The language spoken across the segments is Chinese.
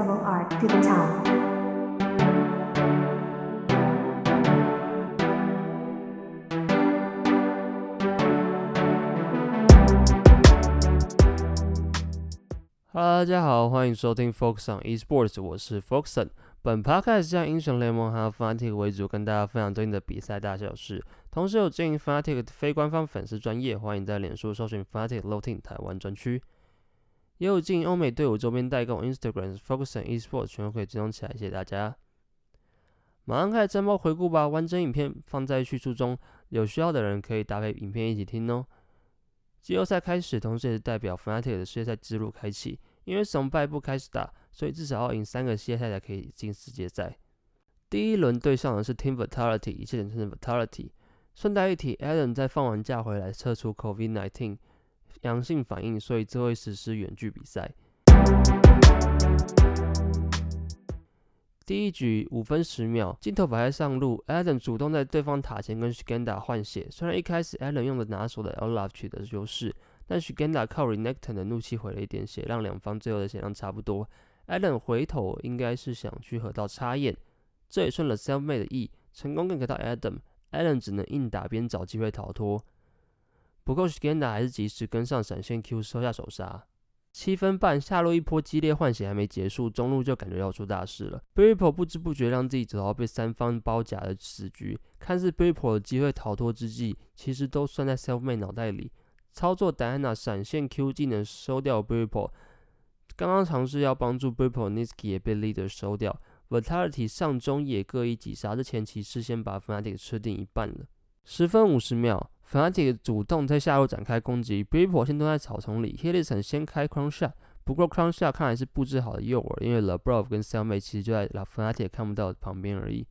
Hello，大家好，欢迎收听 Foxon Esports，我是 Foxon。本 podcast 将英雄联盟还有 Fnatic 为主，跟大家分享最近的比赛大小事。同时有经营 Fnatic 非官方粉丝专业，欢迎在脸书搜寻 Fnatic Loading 台湾专区。也有经营欧美队伍周边代购，Instagram Focus on Esports 全都可以追踪起来，谢谢大家。马上开始战报回顾吧，完整影片放在叙述中，有需要的人可以搭配影片一起听哦。季后赛开始，同时也是代表 Fnatic 的世界赛之路开启。因为从败部开始打，所以至少要赢三个系列赛才可以进世界赛。第一轮对上的是 Team Vitality，一切简称 Vitality。顺带一提，Allen 在放完假回来测出 COVID-19 阳性反应，所以这会实施远距比赛。第一局五分十秒，镜头摆在上路，Adam 主动在对方塔前跟 Skanda 换血。虽然一开始 Adam 用的拿手的 Olaf 取得优势。但 Shigenda 靠 Renekton 的怒气回了一点血，让两方最后的血量差不多。Adam 回头应该是想去河道插眼，这也顺了 Selfmade 的意，成功 gank 到 Adam。Adam 只能硬打边找机会逃脱，不过 Shigenda 还是及时跟上闪现 Q 收下手杀。七分半下路一波激烈换血还没结束，中路就感觉要出大事了。b r i p o 不知不觉让自己走到被三方包夹的死局，看似 b r i p o 的机会逃脱之际，其实都算在 Selfmade 脑袋里。操作 Diana 闪现 Q 技能收掉 b r i p o 刚刚尝试要帮助 b r i p o n i s k i 也被 Leader 收掉。Vitality 上中野各一击杀，这前期事先把 Fnatic 吃定一半了。十分五十秒，Fnatic 主动在下路展开攻击 b r i p o 先蹲在草丛里 h i l l i s o n 先开 Crown Shot，不过 Crown Shot 看来是布置好的诱饵，因为 LeBron 跟 Selma 其实就在 Fnatic 看不到旁边而已。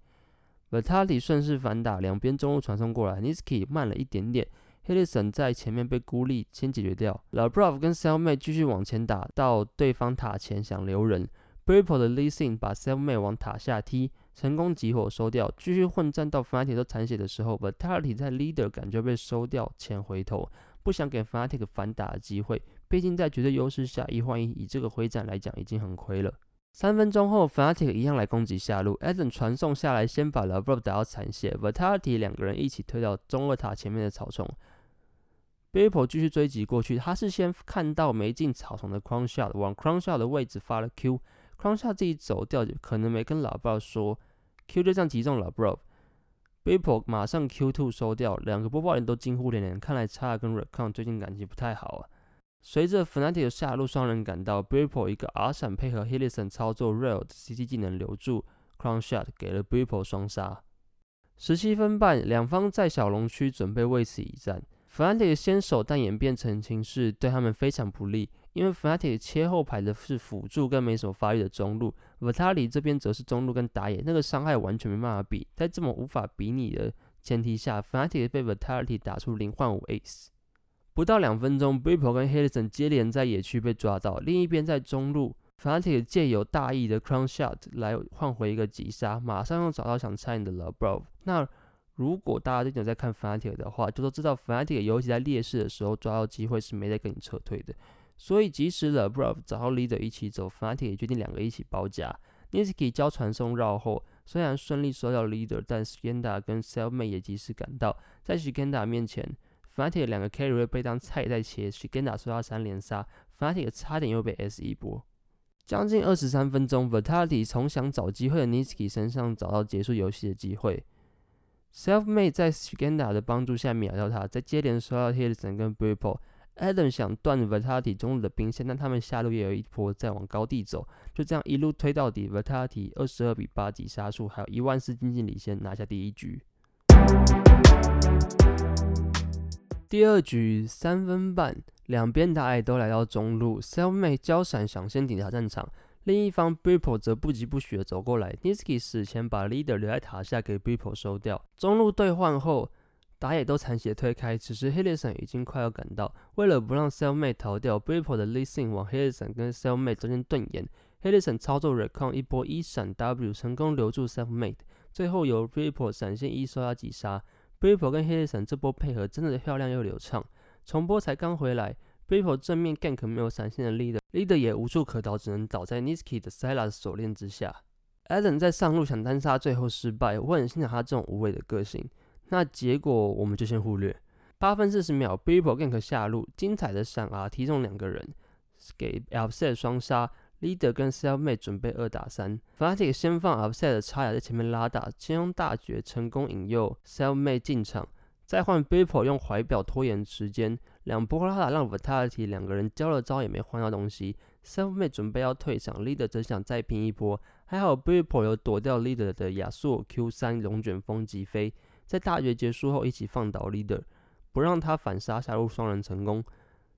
Vitality 顺势反打，两边中路传送过来 n i s k i 慢了一点点。h i l l i s o n 在前面被孤立，先解决掉。老 Brov 跟 Selma 继续往前打，到对方塔前想留人。b r i p o 的 l e s i n 把 Selma 往塔下踢，成功集火收掉。继续混战到 Fnatic 都残血的时候，Vitality 在 Leader 感觉被收掉前回头，不想给 Fnatic 反打的机会。毕竟在绝对优势下一换一，以这个回战来讲已经很亏了。三分钟后，Fnatic 一样来攻击下路，Adam 传送下来，先把 l e b r 打到残血，Vitality 两个人一起推到中二塔前面的草丛。b i p o 继续追击过去，他是先看到没进草丛的 Crown Shot，往 Crown Shot 的位置发了 Q，Crown Shot 自己走掉，可能没跟老 Bro 说，Q 就这样击中了 Bro，b i p o 马上 Q Two 收掉，两个播报员都惊呼连连，看来查尔跟 Recon 最近感情不太好啊。随着 Fnatic 的下路双人赶到 b i p o 一个 R 闪配合 h i l l i s o n 操作 Rail 的 CT 技能留住 Crown Shot，给了 b i p o 双杀。十七分半，两方在小龙区准备为此一战。Fnatic 先手，但演变成情势对他们非常不利，因为 Fnatic 切后排的是辅助跟没什么发育的中路，Vitality 这边则是中路跟打野，那个伤害完全没办法比。在这么无法比拟的前提下，Fnatic 被 Vitality 打出零换五 Ace。不到两分钟 b i p o 跟 h i l l i s o n 接连在野区被抓到，另一边在中路，Fnatic 借由大意的 Crown Shot 来换回一个击杀，马上又找到想拆你的老 Bro。那如果大家最近有在看 Fnatic 的话，就都知道 Fnatic 尤其在劣势的时候抓到机会是没在跟你撤退的。所以即使 LeBron 找到 Leader 一起走，Fnatic 也决定两个一起包夹。Niski 交传送绕后，虽然顺利收掉 Leader，但 Skanda 跟 Selma 也及时赶到，在 Skanda 面前，Fnatic 两个 Carry 被当菜在切，Skanda 收到三连杀，Fnatic 差点又被 S 一波。将近二十三分钟，Vitality 从想找机会的 Niski 身上找到结束游戏的机会。Selfmade 在 Skanda 的帮助下秒掉他，在接连收到 h i l l i s o n 跟 b r i p o Adam 想断 Vitality 中路的兵线，但他们下路也有一波在往高地走，就这样一路推到底。Vitality 二十二比八级杀数，还有一万四经济领先，拿下第一局。第二局三分半，两边打野都来到中路，Selma 交闪想先顶下战场。另一方 b r i p o 则不疾不徐的走过来，Niski 死前把 Leader 留在塔下给 b r i p o 收掉。中路兑换后，打野都残血推开，此时 h i l l i s o n 已经快要赶到。为了不让 Self Mate 逃掉 b r i p o 的 l i s t e n 往 h i l l i s o n 跟 Self Mate 中间盾眼 h i l l i s o n 操作 Recon 一波一闪 W 成功留住 Self Mate，最后由 b r i p o 闪现一收到击杀。b r i p o 跟 h i l l i s o n 这波配合真的漂亮又流畅。重播才刚回来。b r i p o 正面 gank 没有闪现的 leader，，Leader 也无处可逃，只能倒在 Niski 的 Silas 锁链之下。Adam 在上路想单杀，最后失败。我很欣赏他这种无畏的个性。那结果我们就先忽略。八分四十秒 b i p p l gank 下路，精彩的闪啊踢中两个人，给 Alset 双杀。Leader 跟 Selfmade 准备二打三，Fnatic 先放 Upset 的插牙在前面拉大，先用大绝成功引诱 Selfmade 进场，再换 b i p p l 用怀表拖延时间，两波拉打让 Vitality 两个人交了招也没换到东西，Selfmade 准备要退场，Leader 则想再拼一波，还好 b i p p l 有躲掉 Leader 的亚索 Q 三龙卷风击飞，在大绝结束后一起放倒 Leader，不让他反杀下路双人成功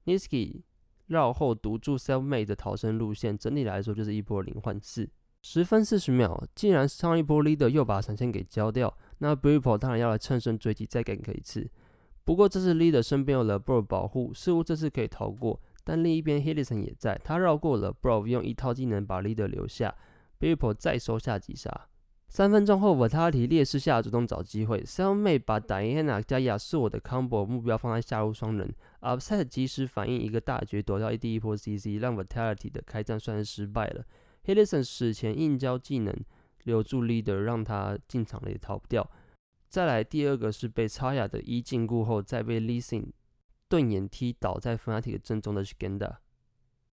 ，Niski。绕后堵住 Selfmade 的逃生路线，整体来说就是一波零换四。十分四十秒，既然上一波 Leader 又把闪现给交掉，那 b r i p l 当然要来乘胜追击，再 gank 一次。不过这次 Leader 身边有了 Bro 保护，似乎这次可以逃过。但另一边 h i l l i s o n 也在，他绕过了 Bro，用一套技能把 Leader 留下 b r i p l 再收下击杀。三分钟后，Vitality 劣势下主动找机会，Selfmade 把 Diana 加亚瑟的 combo 目标放在下路双人，Upset 及时反应一个大绝躲掉第一波 CC，让 Vitality 的开战算是失败了。h i l l i s o n 史前硬交技能留住 Leader，让他进场了也逃不掉。再来第二个是被超雅的一禁锢后，再被 Listen 盾眼踢倒在 Fnatic 正中的 Skanda。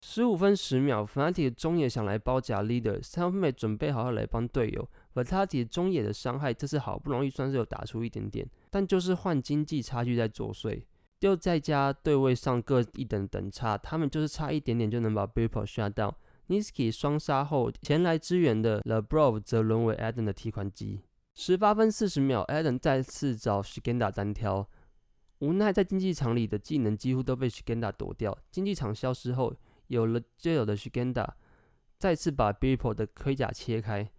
十五分十秒，Fnatic 中野想来包夹 Leader，Selfmade 准备好要来帮队友。而他给中野的伤害这次好不容易算是有打出一点点，但就是换经济差距在作祟，又再加对位上各一等等差，他们就是差一点点就能把 Bipper 杀掉。Niski 双杀后前来支援的 LeBron 则沦为 Adam 的提款机。十八分四十秒，Adam 再次找 Shigenda 单挑，无奈在竞技场里的技能几乎都被 Shigenda 躲掉。竞技场消失后，有了队友的 Shigenda 再次把 Bipper 的盔甲切开。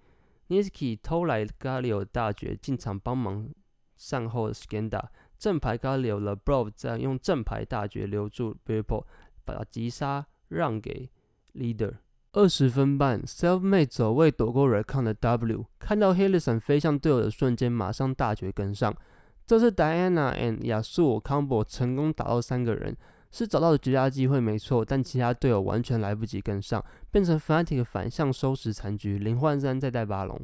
Niski 偷来 Galio 大绝进场帮忙善后 Skanda，正牌 Galio 了 Bro 再用正牌大绝留住 Bippo，把击杀让给 Leader。二十分半，Selfmade 走位躲过 Recon 的 W，看到 h i l l i s o n 飞向队友的瞬间，马上大绝跟上。这次 Diana and 亚素 Combo 成功打到三个人。是找到了绝佳机会，没错，但其他队友完全来不及跟上，变成 Fnatic 反向收拾残局，零换三再带巴龙。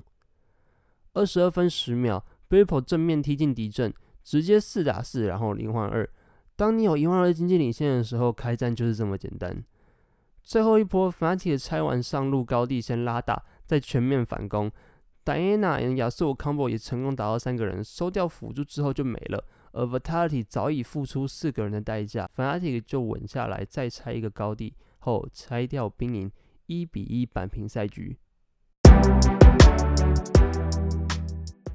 二十二分十秒 b i p p l 正面踢进敌阵，直接四打四，然后零换二。当你有一换二经济领先的时候，开战就是这么简单。最后一波 Fnatic 拆完上路高地，先拉大，再全面反攻。Diana 和亚瑟 Combo 也成功打到三个人，收掉辅助之后就没了。而 Vitality 早已付出四个人的代价，Fnatic 就稳下来，再拆一个高地后拆掉兵营，一比一扳平赛局。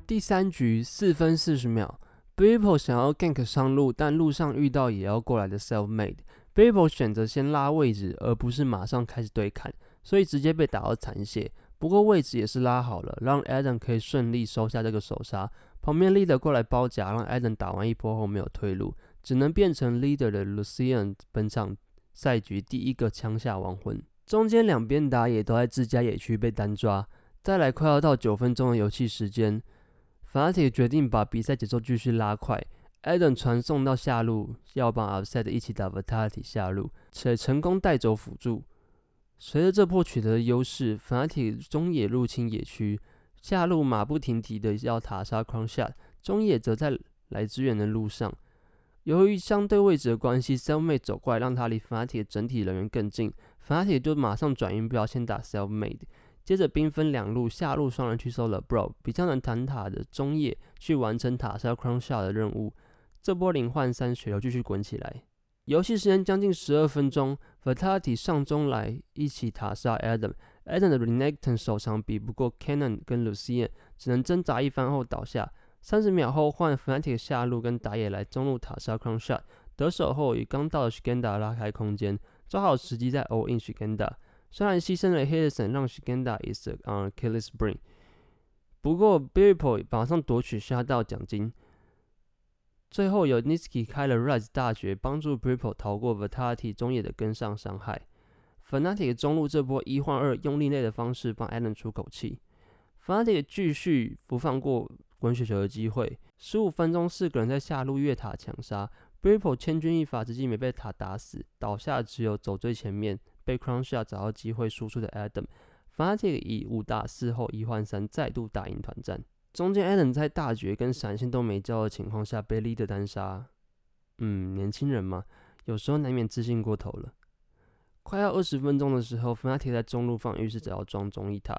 第三局四分四十秒，Bipo 想要 gank 上路，但路上遇到也要过来的 Selfmade。Bipo 选择先拉位置，而不是马上开始对砍，所以直接被打到残血。不过位置也是拉好了，让 Adam 可以顺利收下这个首杀。旁边 leader 过来包夹，让 Adam 打完一波后没有退路，只能变成 leader 的 Lucian 本场赛局第一个枪下亡魂。中间两边打野都在自家野区被单抓。再来快要到九分钟的游戏时间，Fnatic 决定把比赛节奏继续拉快。Adam 传送到下路，要帮 Upset 一起打 Vitality 下路，且成功带走辅助。随着这波取得优势，Fnatic 中野入侵野区。下路马不停蹄的要塔杀 c r o n s h o t 中野则在来支援的路上。由于相对位置的关系，Selfmade 走过来让他离 Fnatic 整体人员更近 f a t 就马上转移目标，先打 Selfmade，接着兵分两路，下路双人去收了 Bro，比较能弹塔的中野去完成塔杀 c r o n s h o t 的任务。这波零换三血流继续滚起来，游戏时间将近十二分钟，Vitality 上中来一起塔杀 Adam。Adam 的 Renekton 手长比不过 Cannon 跟 Lucian，只能挣扎一番后倒下。三十秒后换 Fnatic 下路跟打野来中路塔杀 c r o n Shot，得手后与刚到的 Skanda 拉开空间，抓好时机再 All In Skanda。虽然牺牲了 h i l l i s o n 让 Skanda is on Killis Bring，不过 b i r p o 马上夺取下道奖金。最后由 Niski 开了 Rise 大绝，帮助 b i r p o 逃过 Vitality 中野的跟上伤害。Fnatic 中路这波一换二用另类的方式帮 Allen 出口气，Fnatic 继续不放过滚雪球的机会。十五分钟，四个人在下路越塔强杀 b r i p p l 千钧一发之际没被塔打死，倒下只有走最前面被 Crown Shot 找到机会输出的 Adam，Fnatic 以五打四后一换三再度打赢团战。中间 Adam 在大绝跟闪现都没交的情况下被 Lee 的单杀，嗯，年轻人嘛，有时候难免自信过头了。快要二十分钟的时候，Fnatic 在中路放浴室，只要装中一塔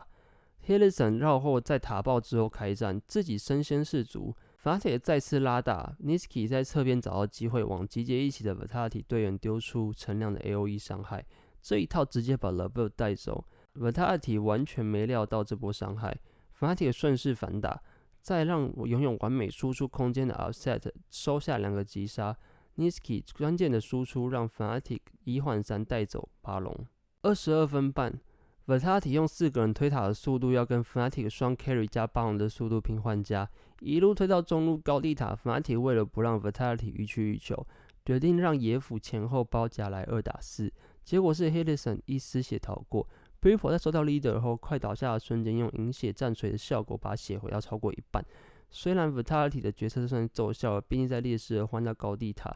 h i l l i s o n 绕后在塔爆之后开战，自己身先士卒。Fenty 再次拉大，Niski 在侧边找到机会，往集结一起的 Vitality 队员丢出陈亮的 AOE 伤害，这一套直接把 Level 带走。Vitality 完全没料到这波伤害 Fenty 顺势反打，再让拥有完美输出空间的 Offset 收下两个击杀。Niski 关键的输出让 Fnatic 一换三带走巴龙。二十二分半，Vitality 用四个人推塔的速度要跟 Fnatic 双 carry 加巴龙的速度平换加，一路推到中路高地塔。Fnatic 为了不让 Vitality 予取予求，决定让野辅前后包夹来二打四。结果是 h i l l i s o n 一丝血逃过 b r i p o 在收到 Leader 后快倒下的瞬间，用饮血战锤的效果把血回到超过一半。虽然 Vitality 的决策算奏效了，毕竟在劣势而换到高地塔。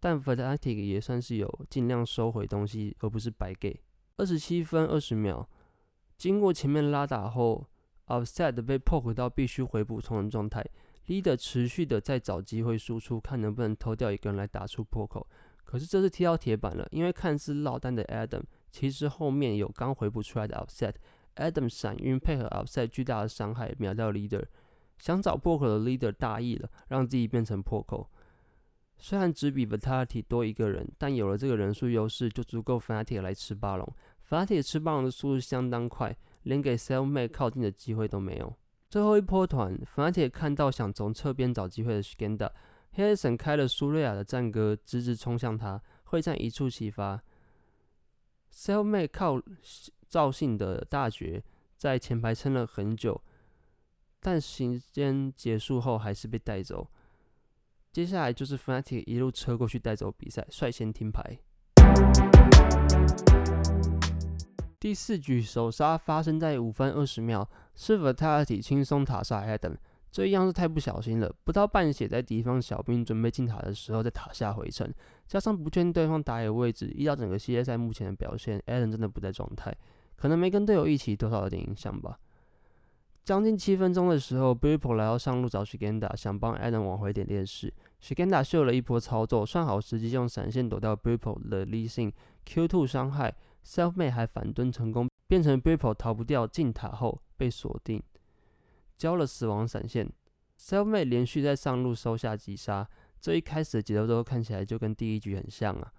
但 Vitality 也算是有尽量收回东西，而不是白给。二十七分二十秒，经过前面拉打后，Offset 被 poke 到必须回补充的状态。Leader 持续的在找机会输出，看能不能偷掉一个人来打出破口。可是这次踢到铁板了，因为看似落单的 Adam，其实后面有刚回补出来的 Offset。Adam 闪晕配合 Offset 巨大的伤害秒掉 Leader，想找破口的 Leader 大意了，让自己变成破口。虽然只比 Vitality 多一个人，但有了这个人数优势，就足够 Fnatic 来吃巴龙。Fnatic 吃巴龙的速度相当快，连给 Selmate 靠近的机会都没有。最后一波团，Fnatic 看到想从侧边找机会的 s k a n d a h a r r i s o n 开了苏瑞亚的战歌，直直冲向他，会战一触即发。Selmate 靠赵信的大绝在前排撑了很久，但时间结束后还是被带走。接下来就是 Fnatic 一路车过去带走比赛，率先停牌。第四局首杀发生在五分二十秒，是 Vitality 轻松塔杀 Adam，这一样是太不小心了，不到半血在敌方小兵准备进塔的时候在塔下回城，加上不确定对方打野位置，依照整个系列赛目前的表现，Adam 真的不在状态，可能没跟队友一起，多少有点影响吧。将近七分钟的时候 b r i p o 来到上路找 Shigenda，想帮 Adam 往回点劣势。Shigenda 秀了一波操作，算好时机，用闪现躲掉 b r i p o 的 l e s i n Q2 伤害，Selfmade 还反蹲成功，变成 b r i p o 逃不掉进塔后被锁定，交了死亡闪现。Selfmade 连续在上路收下击杀，这一开始的节奏都看起来就跟第一局很像啊。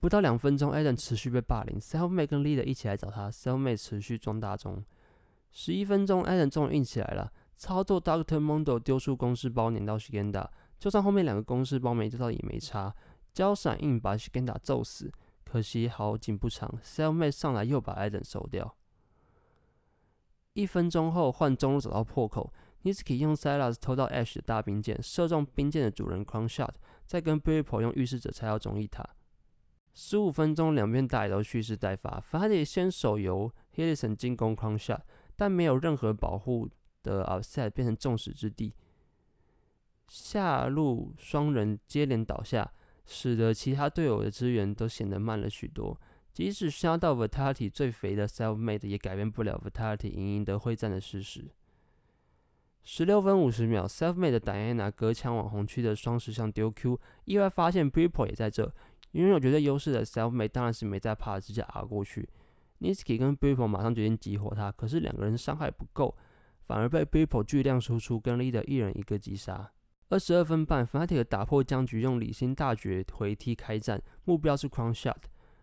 不到两分钟，Adam 持续被霸凌，Selfmade 跟 Leader 一起来找他，Selfmade 持续装大中。十一分钟 a l a n 终于硬起来了，操作 Doctor Mondo 丢出公式包撵到 Shigenda，就算后面两个公式包没丢到也没差，交闪硬把 Shigenda 揍死。可惜好景不长，Cellmate 上来又把 a l a n 收掉。一分钟后换中路找到破口，Niski 用 Silas 偷到 Ash 的大兵剑，射中兵剑的主人 Crown Shot，再跟 b r i p o 用预示者拆掉中一塔。十五分钟两边大都蓄势待发，法里先手游 h i l l i s o n 进攻 Crown Shot。但没有任何保护的 Offset 变成众矢之的，下路双人接连倒下，使得其他队友的支援都显得慢了许多。即使杀到 Vitality 最肥的 Selfmade，也改变不了 Vitality 赢赢得会战的事实。十六分五十秒，Selfmade 的 Diana 隔墙往红区的双石像丢 Q，意外发现 b r i p o 也在这，拥有绝对优势的 Selfmade 当然是没在怕，直接 R 过去。Niski 跟 b r i p o 马上决定激活他，可是两个人伤害不够，反而被 b r i p o 巨量输出跟 Leader 一人一个击杀。二十二分半，Fnatic 打破僵局，用理性大绝回踢开战，目标是 Crown Shot。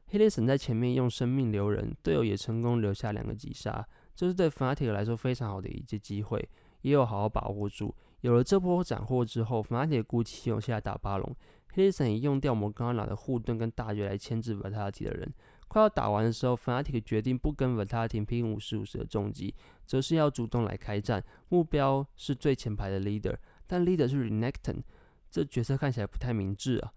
h i l l i s o n 在前面用生命留人，队友也成功留下两个击杀，这是对 Fnatic 来说非常好的一次机会，也有好好把握住。有了这波斩获之后，Fnatic 鼓起勇气来打巴龙 h i l l i s o n 也用掉摩刚拿的护盾跟大绝来牵制 Vitality 的人。快要打完的时候，Fnatic 决定不跟 Vitality 拼五十五十的重击，则是要主动来开战，目标是最前排的 Leader，但 Leader 是 Renekton，这角色看起来不太明智啊。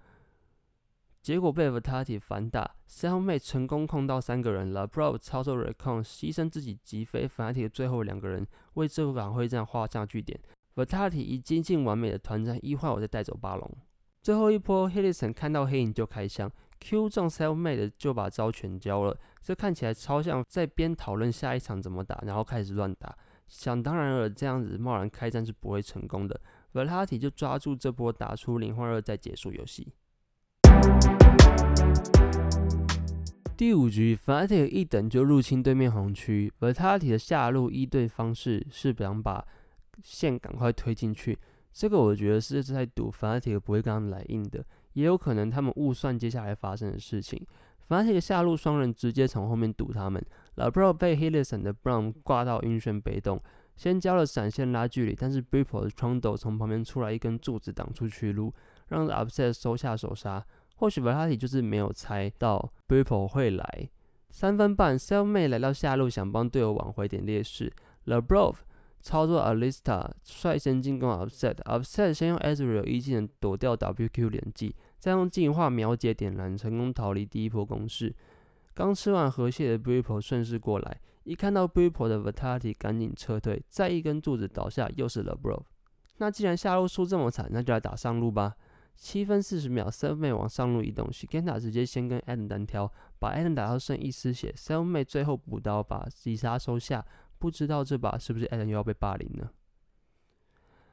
结果被 Vitality 反打，Selmate 成功控到三个人了，Bro 操作 Recon 牺牲自己击飞 Fnatic 的最后两个人，为这场会战画下句点。Vitality 以接近完美的团战一换，我再带走巴龙。最后一波 h i l l i s o n 看到黑影就开枪 Q 中 Selfmade 就把招全交了，这看起来超像在边讨论下一场怎么打，然后开始乱打。想当然了，这样子贸然开战是不会成功的。Verati 就抓住这波打出零换二再结束游戏。第五局 f a n a t i 一等就入侵对面红区，Verati 的下路一队方式是想把线赶快推进去。这个我觉得是在赌 f a n a t i 不会跟他们来硬的，也有可能他们误算接下来发生的事情。f a n a t i c 下路双人直接从后面堵他们，老 Bro 被 Hillison 的 Brown 挂到晕眩被动，先交了闪现拉距离，但是 Bippo 的 Trundle 从旁边出来一根柱子挡出去路，让 Upset 收下手杀。或许 Verati 就是没有猜到 Bippo 会来。三分半 s e l m a y 来到下路想帮队友挽回点劣势。LeBron 操作 Alista 率先进攻 Upset，Upset 先用 Ezreal 一技能躲掉 WQ 连击，再用进化秒解点燃，成功逃离第一波攻势。刚吃完河蟹的 Bippo 顺势过来，一看到 Bippo 的 Verati 赶紧撤退，再一根柱子倒下，又是 LeBron。那既然下路输这么惨，那就来打上路吧。七分四十秒 s e l m a y 往上路移动 s h i g a n a 直接先跟 Adam 单挑，把 Adam 打到剩一丝血 s e l m a y 最后补刀把击杀收下。不知道这把是不是 Adam 又要被霸凌呢？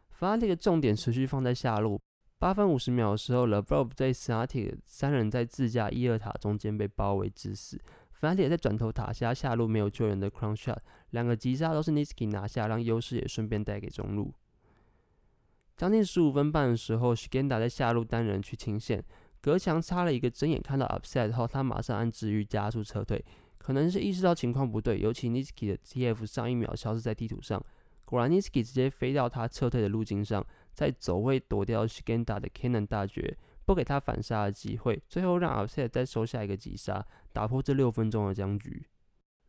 法拉 i 的重点持续放在下路。八分五十秒的时候 l e b r o v 在 s a t i 三人在自家一二塔中间被包围致死。法拉 i 在转头塔下下路没有救人的 Crown Shot，两个击杀都是 Niski 拿下，让优势也顺便带给中路。将近十五分半的时候 s h g e n d a 在下路单人去清线，隔墙插了一个睁眼看到 Upset 后，他马上按治愈加速撤退，可能是意识到情况不对，尤其 Niski 的 TF 上一秒消失在地图上，果然 Niski 直接飞到他撤退的路径上，在走位躲掉 s h g e n d a 的 Cannon 大绝，不给他反杀的机会，最后让 Upset 再收下一个击杀，打破这六分钟的僵局。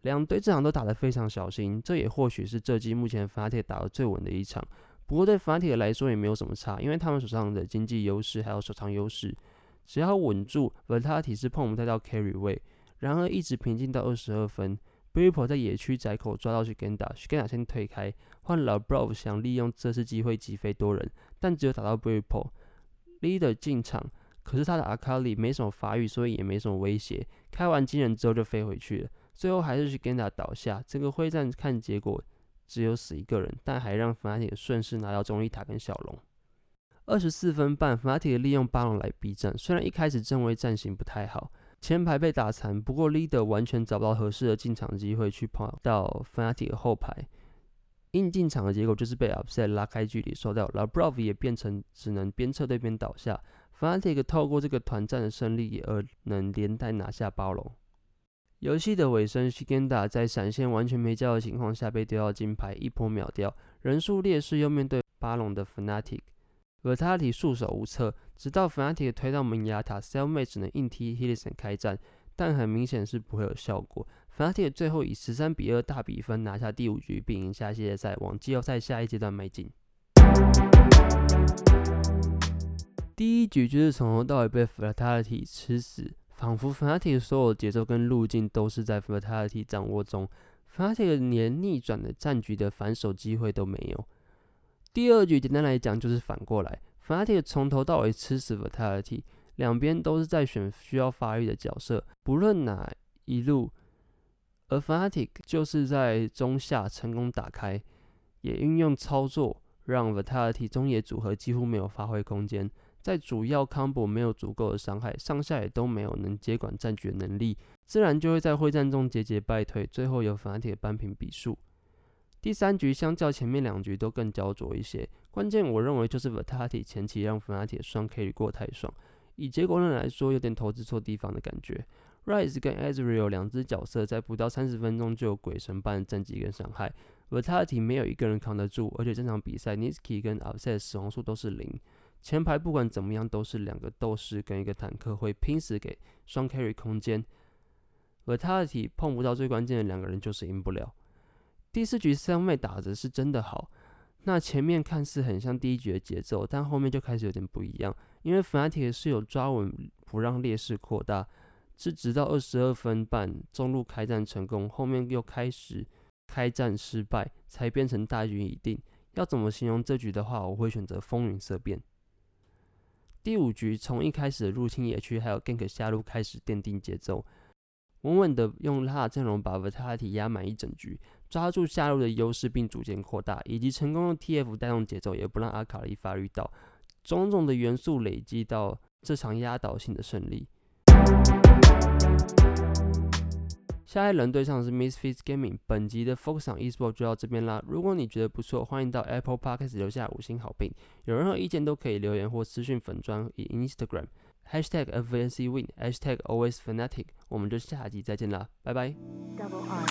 两队这场都打得非常小心，这也或许是这季目前 Fnatic 打得最稳的一场。不过对 Fate 来说也没有什么差，因为他们手上的经济优势还有手长优势，只要稳住 v e r t a t i 是碰不太到 carry 位。然而一直平静到二十二分 b r i p o 在野区窄口抓到 Shigenda，Shigenda 先退开，换老 Bro 想利用这次机会击飞多人，但只有打到 b r i p o Leader 进场，可是他的 Akali 没什么发育，所以也没什么威胁。开完惊人之后就飞回去了，最后还是 Shigenda 倒下。这个会战看结果。只有死一个人，但还让 Fnatic 顺势拿到中一塔跟小龙。二十四分半，Fnatic 利用巴龙来逼战，虽然一开始正位战型不太好，前排被打残，不过 Leader 完全找不到合适的进场机会去跑到 Fnatic 后排，硬进场的结果就是被 Upset 拉开距离收掉，而 Brov 也变成只能边撤退边倒下。Fnatic 透过这个团战的胜利而能连带拿下巴龙。游戏的尾声 s h i g e n d a 在闪现完全没交的情况下被丢到金牌，一波秒掉，人数劣势又面对巴龙的 Fnatic，而他体束手无策，直到 Fnatic 推到门牙塔 s e l m a t e 只能硬踢 Hillison 开战，但很明显是不会有效果。Fnatic 最后以十三比二大比分拿下第五局，并赢下系列赛，往季后赛下一阶段迈进。第一局就是从头到尾被 Fatality 吃死。仿佛 Fnatic 所有节奏跟路径都是在 Fatality 掌握中，Fnatic 连逆转的战局的反手机会都没有。第二局简单来讲就是反过来，Fnatic 从头到尾吃死 Vitality，两边都是在选需要发育的角色，不论哪一路，而 Fnatic 就是在中下成功打开，也运用操作让 Vitality 中野组合几乎没有发挥空间。在主要 combo 没有足够的伤害，上下也都没有能接管战局的能力，自然就会在会战中节节败退，最后由法铁扳平比数。第三局相较前面两局都更焦灼一些，关键我认为就是 Vertati 前期让法铁双 K 过太爽，以结果论来说有点投资错地方的感觉。Rise 跟 Ezreal 两只角色在不到三十分钟就有鬼神般的战绩跟伤害，Vertati 没有一个人扛得住，而且这场比赛 Niski 跟 Upset 死亡数都是零。前排不管怎么样都是两个斗士跟一个坦克会拼死给双 carry 空间，而他的体碰不到最关键的两个人就是赢不了。第四局三妹打的是真的好，那前面看似很像第一局的节奏，但后面就开始有点不一样，因为 Fnatic 是有抓稳不让劣势扩大，是直到二十二分半中路开战成功，后面又开始开战失败，才变成大局已定。要怎么形容这局的话，我会选择风云色变。第五局从一开始的入侵野区还有 gank 下路开始奠定节奏，稳稳的用他的阵容把 Vitality 压满一整局，抓住下路的优势并逐渐扩大，以及成功用 TF 带动节奏，也不让阿卡丽发育到，种种的元素累积到这场压倒性的胜利。下一轮对上是 Misfits Gaming，本集的 Focus on Esport 就到这边啦。如果你觉得不错，欢迎到 Apple Podcast 留下五星好评。有任何意见都可以留言或私讯粉砖以 Instagram Hashtag FNCWin Hashtag Always Fanatic。我们就下集再见啦，拜拜。 Double R.